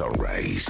Sunrise.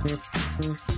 Thank you.